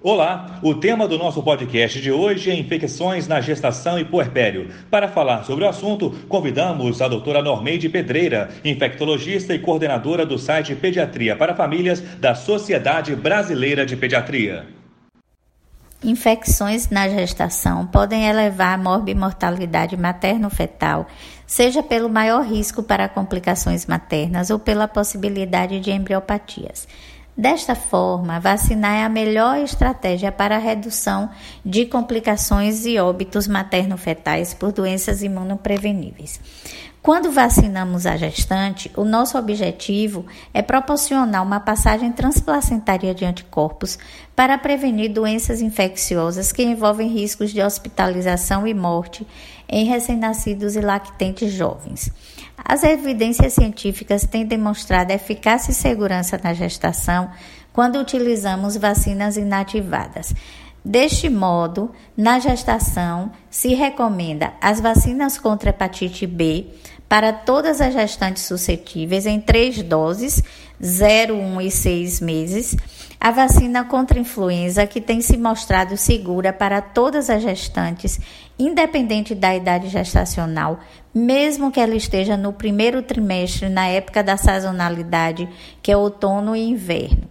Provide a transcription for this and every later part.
Olá, o tema do nosso podcast de hoje é infecções na gestação e puerpério. Para falar sobre o assunto, convidamos a doutora Normeide Pedreira, infectologista e coordenadora do site Pediatria para Famílias da Sociedade Brasileira de Pediatria. Infecções na gestação podem elevar a morbimortalidade materno-fetal, seja pelo maior risco para complicações maternas ou pela possibilidade de embriopatias. Desta forma, vacinar é a melhor estratégia para a redução de complicações e óbitos materno-fetais por doenças imunopreveníveis. Quando vacinamos a gestante, o nosso objetivo é proporcionar uma passagem transplacentária de anticorpos para prevenir doenças infecciosas que envolvem riscos de hospitalização e morte em recém-nascidos e lactentes jovens. As evidências científicas têm demonstrado eficácia e segurança na gestação quando utilizamos vacinas inativadas. Deste modo, na gestação, se recomenda as vacinas contra hepatite B para todas as gestantes suscetíveis em três doses, 0, 1 e 6 meses, a vacina contra influenza, que tem se mostrado segura para todas as gestantes, independente da idade gestacional, mesmo que ela esteja no primeiro trimestre, na época da sazonalidade, que é outono e inverno.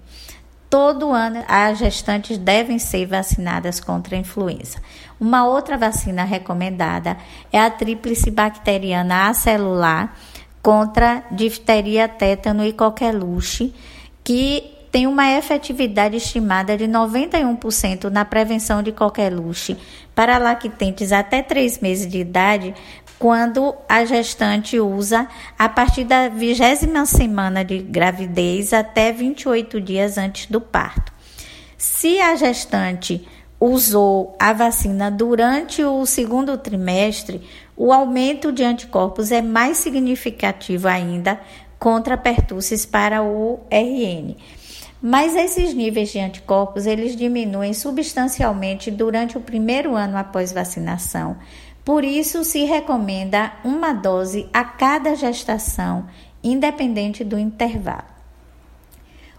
Todo ano, as gestantes devem ser vacinadas contra a influenza. Uma outra vacina recomendada é a tríplice bacteriana acelular contra difteria, tétano e coqueluche, que tem uma efetividade estimada de 91% na prevenção de coqueluche para lactentes até 3 meses de idade, quando a gestante usa a partir da vigésima semana de gravidez até 28 dias antes do parto. Se a gestante usou a vacina durante o segundo trimestre, o aumento de anticorpos é mais significativo ainda contra pertussis para o RN. Mas esses níveis de anticorpos eles diminuem substancialmente durante o primeiro ano após vacinação, por isso, se recomenda uma dose a cada gestação, independente do intervalo.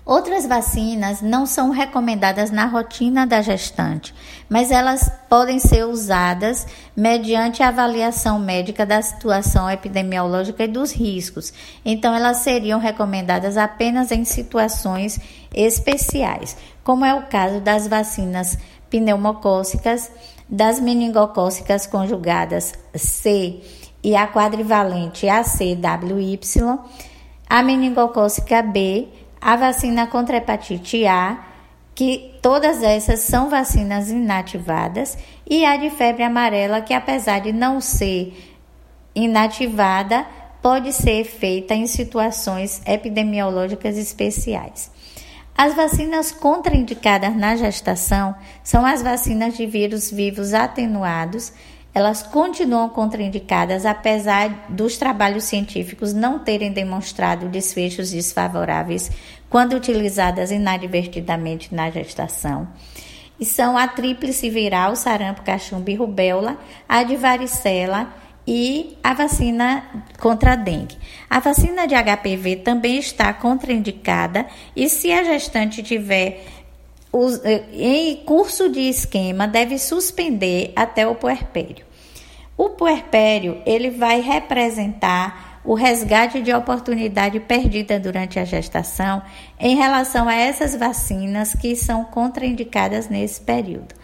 Outras vacinas não são recomendadas na rotina da gestante, mas elas podem ser usadas mediante a avaliação médica da situação epidemiológica e dos riscos. Então, elas seriam recomendadas apenas em situações especiais, como é o caso das vacinas pneumocócicas, das meningocócicas conjugadas C e a quadrivalente ACWY, a meningocócica B, a vacina contra hepatite A, que todas essas são vacinas inativadas, e a de febre amarela, que apesar de não ser inativada, pode ser feita em situações epidemiológicas especiais. As vacinas contraindicadas na gestação são as vacinas de vírus vivos atenuados. Elas continuam contraindicadas apesar dos trabalhos científicos não terem demonstrado desfechos desfavoráveis quando utilizadas inadvertidamente na gestação. E são a tríplice viral, sarampo, cachumba e rubéola, a de varicela e a vacina contra a dengue. A vacina de HPV também está contraindicada e se a gestante tiver eh, em curso de esquema, deve suspender até o puerpério. O puerpério, ele vai representar o resgate de oportunidade perdida durante a gestação em relação a essas vacinas que são contraindicadas nesse período.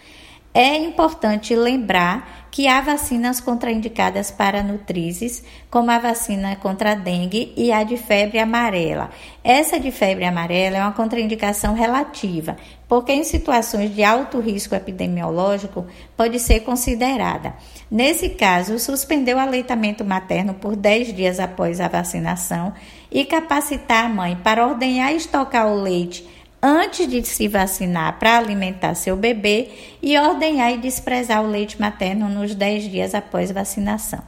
É importante lembrar que há vacinas contraindicadas para nutrizes, como a vacina contra a dengue e a de febre amarela. Essa de febre amarela é uma contraindicação relativa, porque em situações de alto risco epidemiológico pode ser considerada. Nesse caso, suspender o aleitamento materno por 10 dias após a vacinação e capacitar a mãe para ordenhar e estocar o leite antes de se vacinar para alimentar seu bebê e ordenhar e desprezar o leite materno nos 10 dias após vacinação.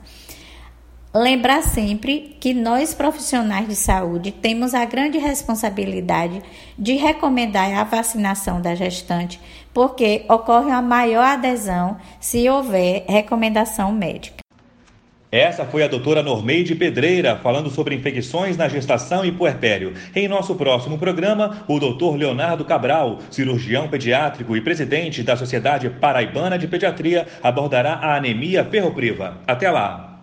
Lembrar sempre que nós profissionais de saúde temos a grande responsabilidade de recomendar a vacinação da gestante, porque ocorre uma maior adesão se houver recomendação médica. Essa foi a doutora Normeide Pedreira falando sobre infecções na gestação e puerpério. Em nosso próximo programa, o doutor Leonardo Cabral, cirurgião pediátrico e presidente da Sociedade Paraibana de Pediatria, abordará a anemia ferropriva. Até lá!